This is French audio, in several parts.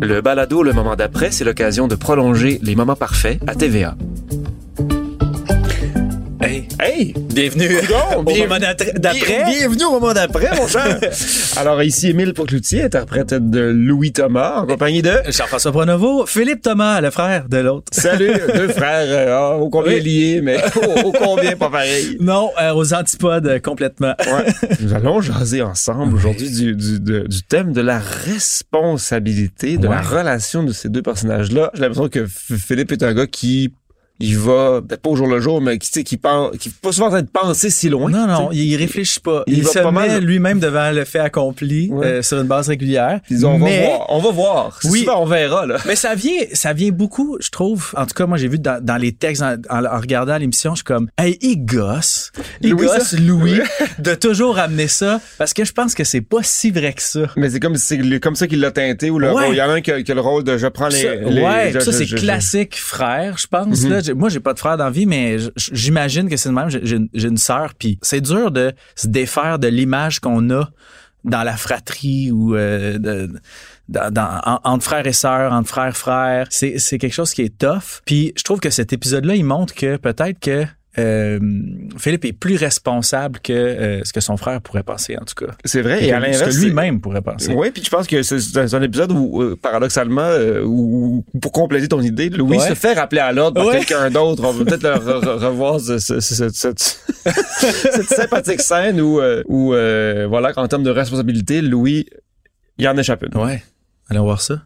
Le balado Le moment d'après, c'est l'occasion de prolonger les moments parfaits à TVA. Hey, bienvenue au moment d'après. d'après. Bien- Bienvenue au moment d'après, mon cher! Alors, ici Émile Pocloutier, interprète de Louis Thomas, en compagnie de... Jean-François Pronovo, Philippe Thomas, le frère de l'autre. Salut, deux frères, euh, ah, ô combien Oui. liés, mais ô combien pas pareil. Non, euh, aux antipodes euh, complètement. Ouais. Nous allons jaser ensemble aujourd'hui du, du, de- du thème de la responsabilité, de la relation de ces deux personnages-là. J'ai l'impression que Philippe est un gars qui il va peut-être pas au jour le jour, mais qui qui pense, qui pas souvent en train de penser si loin. Non, non, il réfléchit pas. Il Il, se pas met mal. lui-même devant le fait accompli Ouais. euh, sur une base régulière. Ils on mais, va voir, on va voir. Oui. souvent, on verra là. mais ça vient, ça vient beaucoup, je trouve. En tout cas, moi, j'ai vu dans, dans les textes, en, en- en regardant l'émission, je suis comme, hey, il gosse. Il Louis, gosse? Louis, de toujours amener ça, parce que je pense que c'est pas si vrai que ça. Mais c'est comme c'est comme ça qu'il l'a teinté ou le Ouais. rôle- il y en a un qui a, qui a le rôle de je prends les, Ça, les- ouais, je- ça c'est je- classique frère, je pense. Mhm. là. Moi, j'ai pas de frère dans la vie, mais j'imagine que c'est le même. J'ai- une- sœur, puis c'est dur de se défaire de l'image qu'on a dans la fratrie ou euh, dans, dans- en- entre frères et sœurs, entre frères frères. C'est c'est quelque chose qui est tough. Puis je trouve que cet épisode-là, il montre que peut-être que euh, Philippe est plus responsable que euh, ce que son frère pourrait penser, en tout cas. C'est vrai. Et Et à que- ce l'inverse, que lui-même pourrait penser. Oui, puis je pense que c'est un épisode où, euh, paradoxalement, où, pour compléter ton idée, Louis Ouais. se fait rappeler à l'ordre par Ouais. quelqu'un d'autre. On va peut-être le re- re- revoir ce- ce- ce- ce- cette, cette sympathique scène où, où voilà, qu'en termes de responsabilité, Louis, il en échappe une. Ouais. Allons voir ça.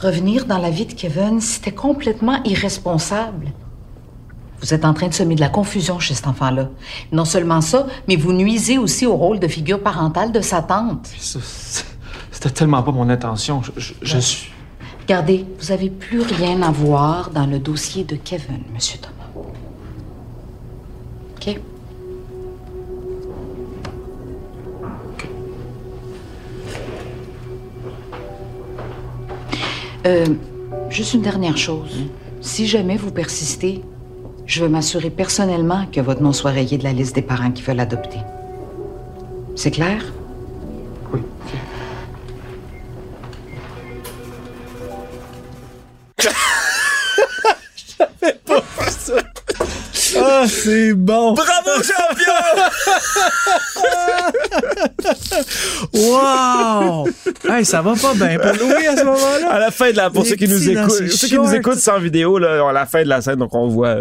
Revenir dans la vie de Kevin, c'était complètement irresponsable. Vous êtes en train de semer de la confusion chez cet enfant-là. Non seulement ça, mais vous nuisez aussi au rôle de figure parentale de sa tante. C'était tellement pas mon intention. Je, je- je suis. Regardez, vous avez plus rien à voir dans le dossier de Kevin, Monsieur Thomas. OK? Euh, juste une dernière chose. Si jamais vous persistez, je veux m'assurer personnellement que votre nom soit rayé de la liste des parents qui veulent adopter. C'est clair? Oui. Ah, c'est bon! Bravo, champion! Wow! hey, ça va pas bien pour Louis à ce moment-là. À la fin de la, pour Les ceux qui nous écoutent, ceux qui nous écoutent sans vidéo, là, à la fin de la scène, donc on voit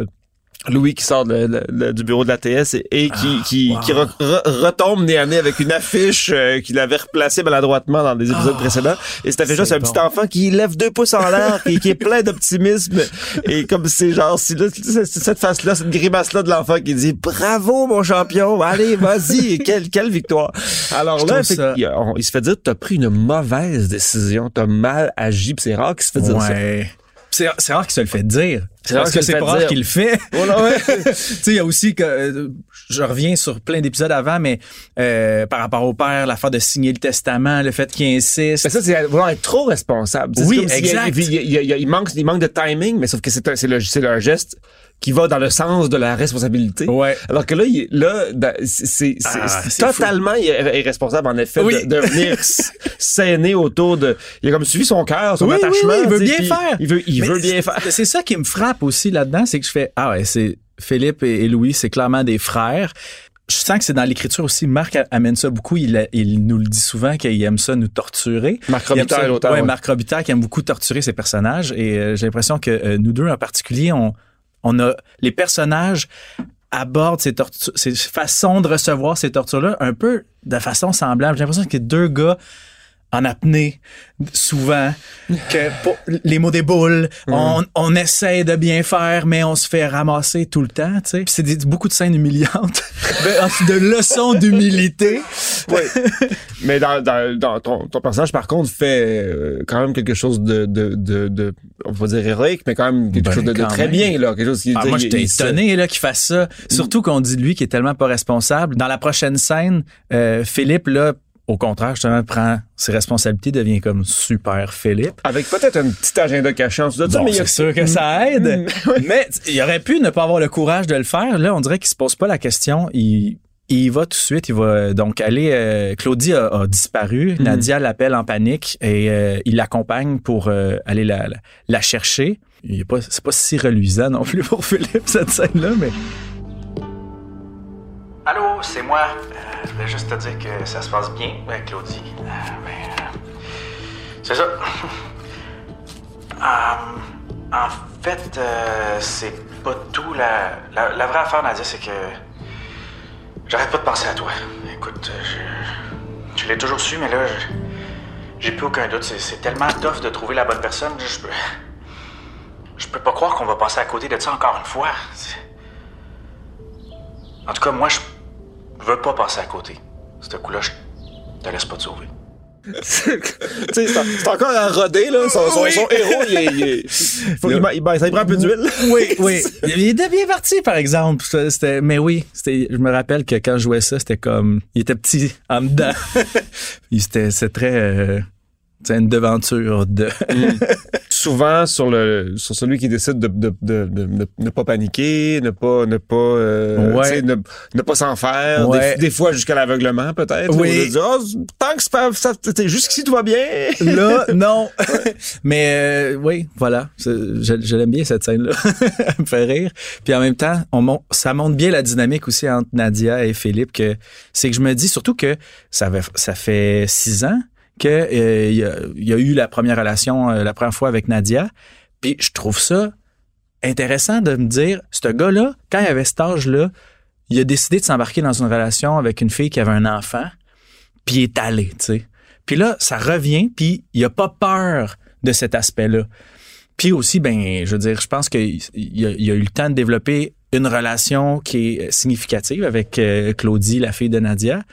Louis qui sort du bureau de la TS et, et qui, qui, wow. qui re- re- retombe nez à nez avec une affiche euh, qu'il avait replacée maladroitement dans des épisodes précédents. Et cette affiche-là, c'est un petit enfant qui lève deux pouces en l'air, qui, qui est plein d'optimisme. Et comme c'est genre, si là, cette face-là, cette grimace-là de l'enfant qui dit bravo mon champion, allez, vas-y, quelle, quelle victoire. Alors Je là, fait ça- on- il se fait dire, t'as pris une mauvaise décision, t'as mal agi, c'est rare qu'il se fait dire ça. Ouais. C'est c'est rare qu'il se le fait dire. C'est Parce que c'est pas rare qu'il le fait. Oh tu sais, il y a aussi que euh, je reviens sur plein d'épisodes avant, mais euh, par rapport au père, l'affaire de signer le testament, le fait qu'il insiste. Mais ça, c'est vouloir être trop responsable. Oui, exact. Il, manque, il manque de timing, mais sauf que c'est un, c'est le, c'est un geste qui va dans le sens de la responsabilité. Ouais. Alors que là, il, là, c'est Ah, c'est c'est totalement ir- irresponsable, en effet, Oui. de, de venir s'aîner autour de... Il a comme suivi son cœur, son Oui, oui, attachement. oui, il veut bien faire. Il veut, il Mais veut bien c'est- faire. C'est ça qui me frappe aussi là-dedans, c'est que je fais ah ouais, c'est Philippe et, et Louis, c'est clairement des frères. Je sens que c'est dans l'écriture aussi. Marc amène ça beaucoup. Il, il nous le dit souvent qu'il aime ça nous torturer. Marc Robitaille, ça- l'auteur, Ouais, ouais. Marc Robitaille qui aime beaucoup torturer ses personnages. Et euh, j'ai l'impression que euh, nous deux en particulier, on, on a les personnages abordent ces, ces façons de recevoir ces tortures-là un peu de façon semblable. J'ai l'impression que deux gars en apnée, souvent, que pour- les mots des boules, on, on essaie de bien faire, mais on se fait ramasser tout le temps, tu sais. C'est des- beaucoup de scènes humiliantes, de, de leçons d'humilité. Oui. Mais dans, dans, dans ton, ton personnage, par contre, fait euh, quand même quelque chose de, de, de, de on va dire héroïque, mais quand même quelque Ben, chose de, très même. bien, là. Quelque chose qui, Ah, moi, j'étais étonné là, qu'il fasse ça. Surtout qu'on dit de lui qu'il est tellement pas responsable. Dans la prochaine scène, euh, Philippe, là, au contraire, justement, prend ses responsabilités, devient comme super Philippe. Avec peut-être un petit agenda caché en dessous de ça, Bon, mais il y a- c'est sûr que ça aide. Mm. Mais il aurait pu ne pas avoir le courage de le faire. Là, on dirait qu'il se pose pas la question. Il, il y va tout de suite, il va donc aller. euh, Claudie a, a disparu. Mhm. Nadia l'appelle en panique et euh, il l'accompagne pour euh, aller la, la, la chercher. Il est pas, c'est pas si reluisant non plus pour Philippe cette scène-là, mais Allô, c'est moi. Je voulais juste te dire que ça se passe bien avec Claudie. Euh, euh, c'est ça. Euh, en fait, c'est pas tout. La, la, vraie affaire, Nadia, c'est que j'arrête pas de penser à toi. Écoute, je, je l'ai toujours su, mais là, j'ai plus aucun doute. C'est, tellement tough de trouver la bonne personne. Je je peux pas croire qu'on va passer à côté de ça encore une fois. En tout cas, moi, je veux pas passer à côté. Ce coup-là, je te laisse pas te sauver. Tu sais, c'est c'est encore à roder, là. Son, son- son héros, il est. il faut il- ben, ça lui prend un peu d'huile. oui, oui. Il était bien parti, par exemple. C'était, mais oui, c'était, je me rappelle que quand je jouais ça, c'était comme, il était petit en dedans. C'était, c'est très, euh, c'est une devanture de. Souvent, sur le sur celui qui décide de de, de, de- ne pas paniquer, ne pas ne pas euh, Ouais. ne, ne pas s'en faire, Ouais. des, des fois jusqu'à l'aveuglement peut-être. Oui. Ah, tant que c'est pas ça, jusqu'ici tout va bien. Là, non. Mais euh, oui, voilà. Je, je l'aime bien cette scène-là. Elle me fait rire. Puis en même temps, on ça montre bien la dynamique aussi entre Nadia et Philippe. que C'est que je me dis surtout que ça, ça fait six ans que euh, y, a, eu la première relation euh, la première fois avec Nadia. Puis je trouve ça intéressant de me dire, ce gars-là, quand il avait cet âge-là, il a décidé de s'embarquer dans une relation avec une fille qui avait un enfant, puis il est allé, tu sais. Puis là, ça revient, puis il a pas peur de cet aspect-là. Puis aussi, ben, je veux dire, je pense qu'il il a, a eu le temps de développer une relation qui est significative avec euh, Claudie, la fille de Nadia.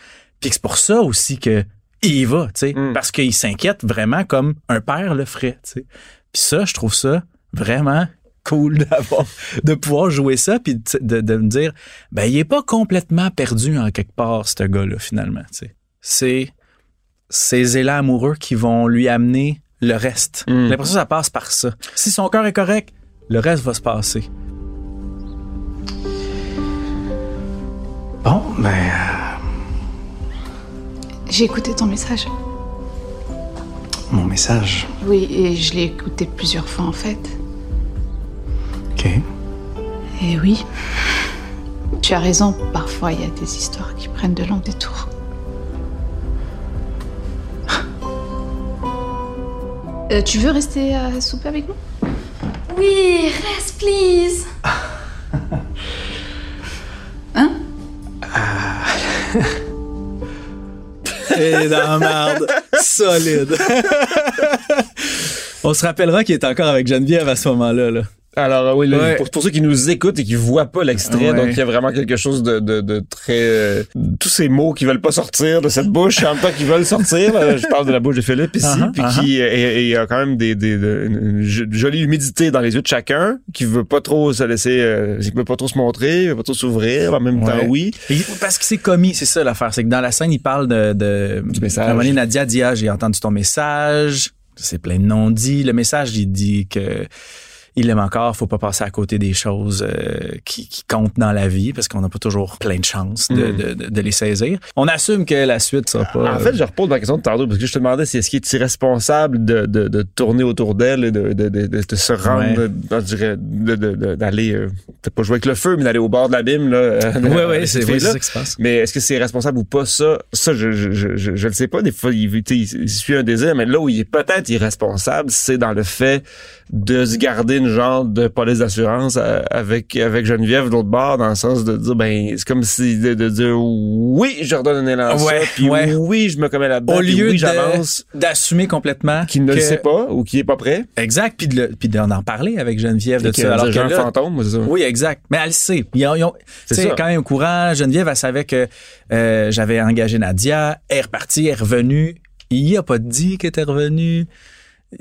Puis c'est pour ça aussi que il y va, tu sais, Mm. parce qu'il s'inquiète vraiment comme un père le ferait, tu sais. Puis ça, je trouve ça vraiment cool d'avoir, de pouvoir jouer ça, puis de, de, de me dire, ben, il est pas complètement perdu en quelque part, ce gars-là, finalement, tu sais. C'est ces élans amoureux qui vont lui amener le reste. Mm. J'ai l'impression que ça passe par ça. Si son cœur est correct, le reste va se passer. Bon, ben. Euh, J'ai écouté ton message. mon message. Oui, et je l'ai écouté plusieurs fois en fait. OK. Et oui, tu as raison, parfois il y a des histoires qui prennent de longs détours. Euh, tu veux rester à souper avec nous? Oui, reste, please. Hein? Et dans la merde, solide. On se rappellera qu'il est encore avec Geneviève à ce moment-là. Là. Alors euh, oui, là, Ouais. pour, pour ceux qui nous écoutent et qui voient pas l'extrait, Ouais. donc il y a vraiment quelque chose de, de, de très euh, tous ces mots qui veulent pas sortir de cette bouche, en même temps qui veulent sortir. je parle de la bouche de Philippe ici, Uh-huh, puis uh-huh. qui euh, et- y a quand même des, des de- une jo- jolie humidité dans les yeux de chacun, qui veut pas trop se laisser, euh, qui veut pas trop se montrer, veut pas trop s'ouvrir, en même temps oui. Et parce que c'est commis, c'est ça l'affaire. C'est que dans la scène, il parle de. de Du message. À Nadia dit Ah, j'ai entendu ton message. C'est plein de non-dits. Le message, il dit que. Il aime encore, faut pas passer à côté des choses euh, qui, qui comptent dans la vie parce qu'on n'a pas toujours plein de chances de, Mm. de, de- de les saisir. On assume que la suite sera pas. En fait, je repose ma question de tantôt parce que je te demandais si est-ce qu'il est irresponsable de, tourner autour d'elle et de, se rendre, Ouais. dans- je dirais, d'aller, euh, peut-être pas jouer avec le feu, mais d'aller au bord de l'abîme. là. euh, oui, oui, avec c'est cette oui, c'est ça qui se passe. Mais est-ce que c'est responsable ou pas ça? Ça, je, je, je, je, je le sais pas. Des fois, il, il suit un désir, mais là où il est peut-être irresponsable, c'est dans le fait de se garder une genre de police d'assurance euh, avec avec Geneviève de l'autre bord, dans le sens de dire, ben, c'est comme si de, de dire oui, je redonne un élan Ouais, ça, puis ouais. oui, je me commets là-dedans, Au puis lieu oui, de- j'avance, d'assumer complètement qui ne le sait pas ou qui est pas prêt. Exact, puis de puis d'en en parler avec Geneviève de ça. Alors que là- fantôme, ça. Oui, exact. Mais elle le sait. Ils ont, ils ont- C'est quand même au courant, Geneviève, elle savait que euh, j'avais engagé Nadia, elle est repartie, elle est revenue. Il a pas dit qu'elle était revenue.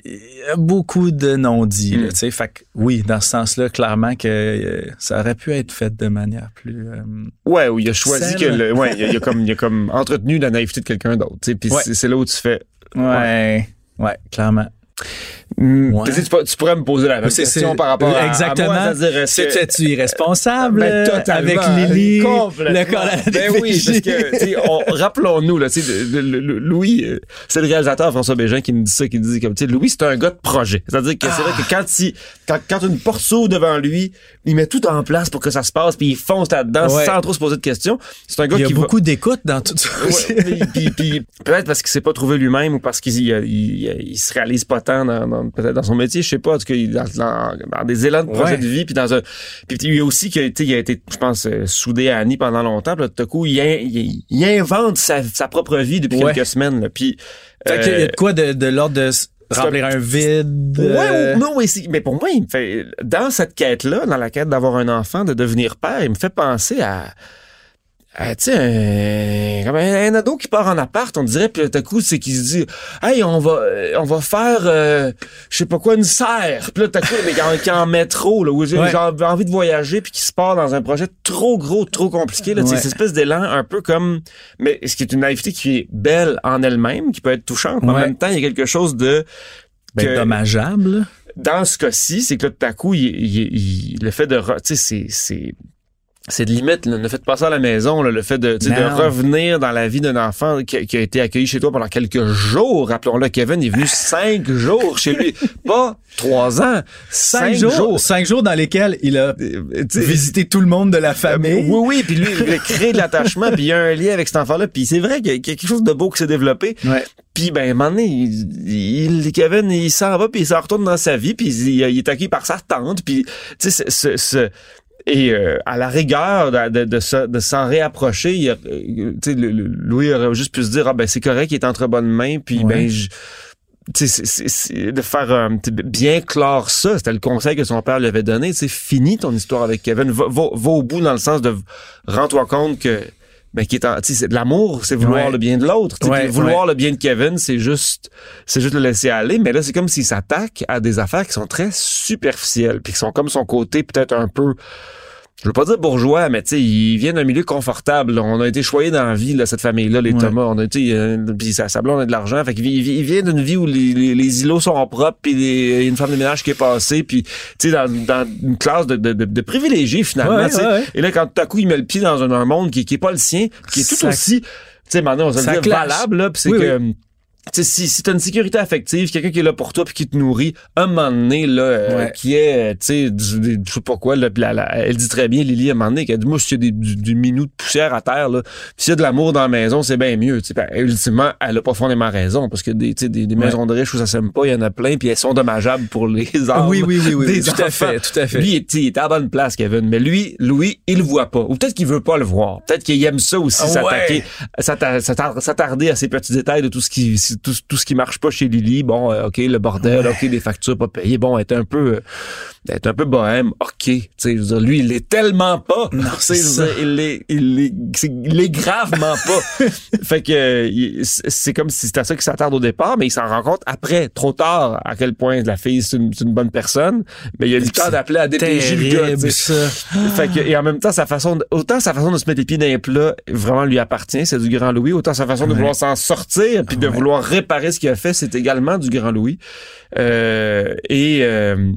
Il y a beaucoup de non-dits. Mm. tu sais. Fait que oui, dans ce sens-là, clairement que euh, ça aurait pu être fait de manière plus... euh, Ouais, où il a choisi que le, ouais, il a, il a comme, il a comme entretenu la naïveté de quelqu'un d'autre, puis Ouais. c'est, là où tu fais, ouais, ouais, clairement. Mm, Ouais. tu Tu, tu pourrais me poser la même question par rapport à, exactement. à moi, que- C'était-tu irresponsable Ben, euh, avec Lily, complètement. le Ben oui, parce que, tu rappelons-nous, là, tu Louis, euh, c'est le réalisateur François Bégin qui nous dit ça, qui dit comme, tu sais, Louis, c'est un gars de projet. C'est-à-dire que c'est vrai que quand il, quand, quand une porte s'ouvre devant lui, il met tout en place pour que ça se passe, puis il fonce là-dedans Ouais. sans trop se poser de questions. C'est un gars Il y a qui va- beaucoup d'écoute dans tout ça. aussi. Ouais, puis, puis- puis peut-être parce qu'il s'est pas trouvé lui-même ou parce qu'il il, il- il se réalise pas tant dans, dans- peut-être dans son métier, je sais pas, en tout cas, il- dans, dans- dans des élans de projet Ouais. de vie, puis dans un, puis il y a aussi que, tu sais, il a été, je pense, euh, soudé à Annie pendant longtemps, puis là, tout à coup, il, in- il- il invente sa, sa propre vie depuis Ouais. quelques semaines, là, puis Fait qu'il y a euh, de quoi de, de l'ordre de remplir un vide. Ouais, euh, non, oui, c'est- mais pour moi, il me fait, dans cette quête-là, dans la quête d'avoir un enfant, de devenir père, il me fait penser à, à, tu sais, un, comme un, un ado qui part en appart, on dirait, puis tout à coup, c'est qu'il se dit, hey, on va, euh, on va faire, euh, je sais pas quoi, une serre. Puis là, tout à coup, mais est en- métro, là, où j'ai Ouais. envie de voyager, puis qui se part dans un projet trop gros, trop compliqué, là, Ouais. cette espèce d'élan un peu comme, mais ce qui est une naïveté qui est belle en elle-même, qui peut être touchante, mais en même temps, il y a quelque chose de, ben, que- dommageable. dans ce cas-ci, c'est que là, tout à coup, il, il- il- le fait de, tu sais, c'est, c'est, de limite, là, le fait de passer à la maison, là, le fait de, de revenir dans la vie d'un enfant qui, qui a été accueilli chez toi pendant quelques jours. Rappelons-le, Kevin est venu cinq jours chez lui. Pas trois ans, Cinq, cinq, jours, jours. cinq jours dans lesquels il a Euh, visité tout le monde de la famille. oui, oui, puis lui, il a créé de l'attachement, puis il y a un lien avec cet enfant-là, puis c'est vrai qu'il y a quelque chose de beau qui s'est développé. Ouais. Puis ben, à un moment donné, il, il- Kevin, il s'en va, puis il s'en retourne dans sa vie, puis il, il est accueilli par sa tante, puis tu sais, ce, ce- ce- et euh, à la rigueur de, de, de, de s'en réapprocher, il a- euh, le- le- Louis aurait juste pu se dire, ah ben c'est correct, il est entre bonnes mains, puis Ouais. ben, je- c'est- c'est- c'est de faire euh, bien clore ça, c'était le conseil que son père lui avait donné, sais, finis ton histoire avec Kevin, va, va, va au bout dans le sens de rends-toi compte que ben qui est en, tu sais, c'est de l'amour, c'est vouloir Ouais. le bien de l'autre. Ouais, vouloir le bien de Kevin, c'est juste, c'est juste le laisser aller. Mais là, c'est comme s'il s'attaque à des affaires qui sont très superficielles, puis qui sont comme son côté peut-être un peu, je veux pas dire bourgeois, mais tu sais, il vient d'un milieu confortable. là. On a été choyés dans la vie, là, cette famille-là, les Ouais. Thomas. On a été, euh, puis sa, sa blonde a de l'argent. Fait qu'il vi- il vi- il vient d'une vie où les, les, les îlots sont propres, puis il y a une femme de ménage qui est passée, puis tu sais, dans, dans une classe de, de, de, de privilégiés finalement. Ouais, ouais. Et là, quand tout à coup il met le pied dans un, un monde qui, qui est pas le sien, qui est tout Ça- aussi, tu sais, maintenant on se ça clash. valable là, puis c'est Oui, que sais, si, si t'as une sécurité affective, quelqu'un qui est là pour toi puis qui te nourrit, un moment donné, là, euh, Ouais. qui est, euh, tu sais, je sais pas quoi, là, puis la- la- elle dit très bien, Lily, à un moment donné, qu'elle dit, moi, s'il y a des, du, du minou de poussière à terre, là, s'il y a de l'amour dans la maison, c'est bien mieux, tu sais. Ben, ultimement, elle a pas fondément raison, parce que des, des, des Ouais. maisons de riches où ça s'aime pas, il y en a plein, puis elles sont dommageables pour les âmes oui, oui, oui, oui, tout à fait, tout à fait. Lui, il est- il est à la bonne place, Kevin. Mais lui, Louis, il le voit pas. Ou peut-être qu'il veut pas le voir. Peut-être qu'il aime ça aussi, Ah s'attaquer, s'attarder à ces petits détails de tout ce qui, tout, tout ce qui marche pas chez Lily. Bon, euh, OK, le bordel, OK, des factures pas payées. Bon, être un peu, euh, être un peu bohème. OK. Tu sais, je veux dire, lui, il est tellement pas. Non, c'est ça. il est, il est, il est gravement pas. fait que, euh, c'est comme si c'était à ça qu'il s'attarde au départ, mais il s'en rend compte après, trop tard, à quel point la fille, c'est une, bonne personne. Mais il a du temps d'appeler à DPJ le gars, tu sais. Fait que, et en même temps, sa façon de, autant sa façon de se mettre les pieds dans les plats vraiment lui appartient, c'est du grand Louis, autant sa façon de vouloir s'en sortir puis de vouloir réparer ce qu'il a fait, c'est également du grand Louis. Euh, et euh,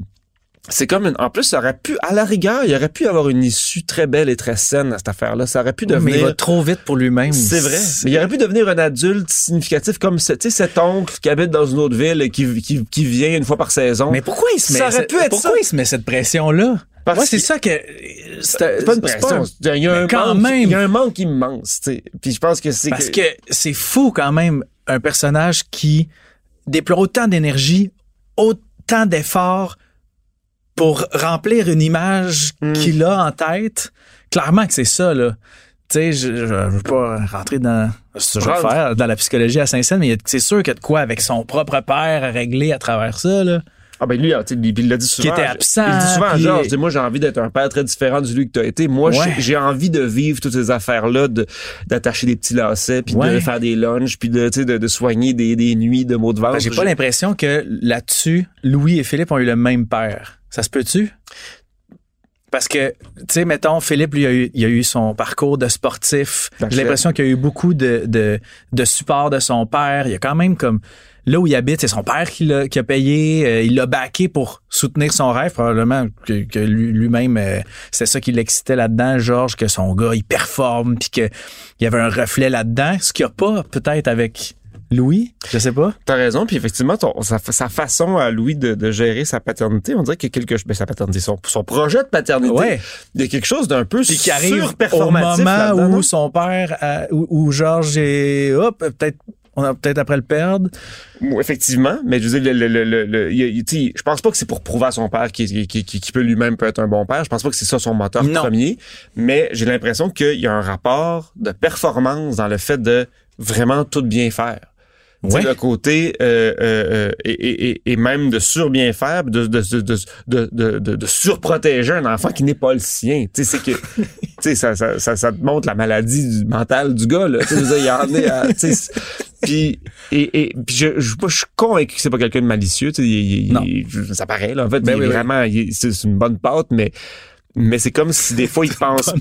c'est comme une, en plus, ça aurait pu, à la rigueur, il aurait pu avoir une issue très belle et très saine à cette affaire-là. Ça aurait pu Mais il devenir. va trop vite pour lui-même. C'est vrai. Mais il aurait pu devenir un adulte significatif comme ce- cet oncle qui habite dans une autre ville et qui, qui, qui vient une fois par saison. Mais pourquoi il se met Ça aurait pu être pourquoi ça. il se met cette pression là Parce Moi c'est ça que c'est pas une pression. Il y a un quand manque, même. il y a un manque immense, tu sais. Puis je pense que c'est parce que c'est fou quand même un personnage qui déploie autant d'énergie, autant d'efforts pour remplir une image Mm. qu'il a en tête. Clairement que c'est ça là. Tu sais, je, je veux pas rentrer dans ce que je Rentre. faire dans la psychologie à Saint-Saëns, mais c'est sûr qu'il y a de quoi avec son propre père à régler à travers ça là. Ah ben lui, sais, il il l'a dit souvent. était absent, Il dit souvent à puis- Georges, il dit, moi j'ai envie d'être un père très différent du lui que tu as été. Moi, Ouais. j'ai- envie de vivre toutes ces affaires-là, de d'attacher des petits lacets, puis de faire des lunchs, puis de, tu sais, de, de soigner des, des nuits de mots de ventre. Ben, J'ai pas l'impression que là-dessus, Louis et Philippe ont eu le même père. Ça se peut-tu? Parce que, tu sais, mettons, Philippe, lui, a eu, il a eu son parcours de sportif. J'ai l'impression qu'il a eu beaucoup de, de, de support de son père. Il y a quand même comme... là où il habite, c'est son père qui l'a qui a payé, euh, il l'a backé pour soutenir son rêve, probablement que, que lui- lui-même, euh, c'est ça qui l'excitait là-dedans, Georges, que son gars, il performe, puis qu'il y avait un reflet là-dedans, ce qu'il n'y a pas peut-être avec Louis, je sais pas. T'as raison, puis effectivement, ton- sa, sa façon à Louis de, de gérer sa paternité, on dirait qu'il y a quelque chose, ben, sa paternité, son, son projet de paternité, Ouais. il y a quelque chose d'un peu qui arrive au surperformatif moment où son père, où, où Georges est, hop, peut-être, on a peut-être après le perdre. Effectivement, mais je veux dire, le, le, le, le- il y a- il- tu sais, je pense pas que c'est pour prouver à son père qu'il peut lui-même peut être un bon père. Je pense pas que c'est ça son moteur Non. premier. Mais j'ai l'impression qu'il y a un rapport de performance dans le fait de vraiment tout bien faire. Ouais. le côté euh, euh, euh, et, et, et- et même de sur-bien faire, de, surprotéger un enfant qui n'est pas le sien. C'est que ça, ça, ça, ça te montre la maladie du mental du gars. Là. Il y en est à- puis et, et puis je, je, je suis convaincu que c'est pas quelqu'un de malicieux. Tu sais, il- il- Non. il- ça paraît là. En fait, Ben il est oui, oui. vraiment, il- c'est c'est une bonne pâte, mais mais c'est comme si des fois il pense,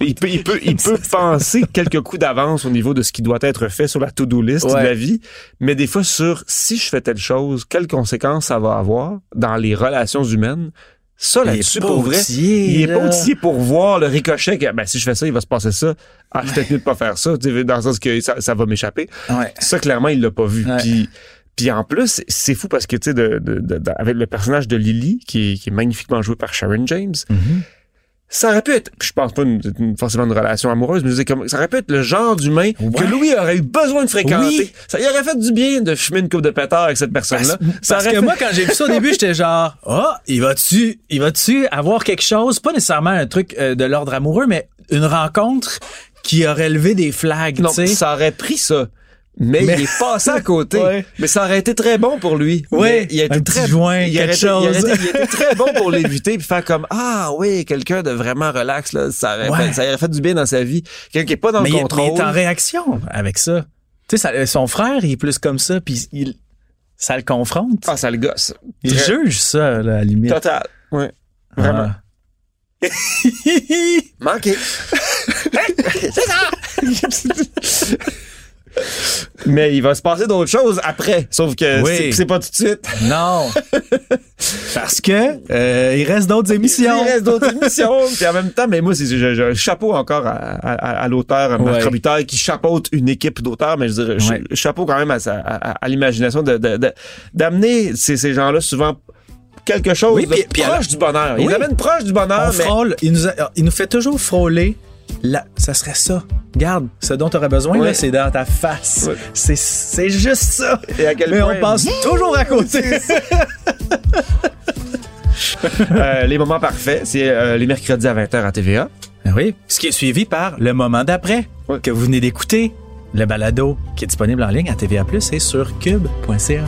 il peut, il peut, il peut penser quelques coups d'avance au niveau de ce qui doit être fait sur la to-do list Ouais. de la vie, mais des fois sur si je fais telle chose, quelles conséquences ça va avoir dans les relations humaines. Ça Il est là-dessus, pour vrai, outillé, il est là. pas outillé pour voir le ricochet que ben, si je fais ça, il va se passer ça. Ah, je suis de pas faire ça, tu sais, dans le sens que ça, ça va m'échapper. Ouais. Ça, clairement, il l'a pas vu. Ouais. Puis, puis en plus, c'est fou parce que, tu sais, de, de- de- avec le personnage de Lily, qui est, qui est magnifiquement joué par Sharon James, Mhm. Ça aurait pu être, je pense pas une, une- forcément une relation amoureuse, mais comme, ça aurait pu être le genre d'humain que. Louis aurait eu besoin de fréquenter. Oui. Ça lui aurait fait du bien de fumer une coupe de pétard avec cette personne-là. ça Parce que fait- moi, quand j'ai vu ça au début, j'étais genre, ah, il va-tu, il va-tu avoir quelque chose, pas nécessairement un truc euh, de l'ordre amoureux, mais une rencontre qui aurait levé des flags, non, tu sais. ça aurait pris ça. Mais, Mais- il est passé à côté. Ouais. Mais ça aurait été très bon pour lui. Ouais, Mais il a été un très petit joint, il quelque été- il chose. été- il a été très bon pour l'éviter puis faire comme ah oui quelqu'un de vraiment relax là ça aurait, Ouais. fait, ça aurait fait du bien dans sa vie quelqu'un qui est pas dans mais le il, mais contrôle il est en réaction avec ça. Tu sais, ça- son frère, il est plus comme ça, puis il, ça le confronte. ah ça le gosse il Très- juge ça, là, à la limite. total ouais vraiment Ah. manqué mais il va se passer d'autres choses après sauf que Oui. c'est- pas tout de suite Non. Parce que euh, il reste d'autres émissions. Il reste d'autres émissions. Puis en même temps, mais moi, je- je- chapeau encore à, à- à l'auteur, Marc Ouais. Robitaille, qui chapeaute une équipe d'auteurs, mais je dirais, Ouais. chapeau quand même à, à, à l'imagination de, de- de- d'amener ces, ces gens-là souvent quelque chose Oui, de puis- puis proche du bonheur. Ils Oui. amènent proche du bonheur, On mais frôle, il nous, a- il nous fait toujours frôler. Là, ça serait ça. Garde, ce dont tu aurais besoin, Ouais. là, c'est dans ta face. Ouais. C'est, c'est juste ça. Et à quel Mais point- on passe toujours à côté. Euh, les moments parfaits, c'est euh, les mercredis à 20h à TVA. Ah oui. Ce qui est suivi par le moment d'après Ouais. que vous venez d'écouter. Le balado qui est disponible en ligne à TVA+, et sur cube.ca.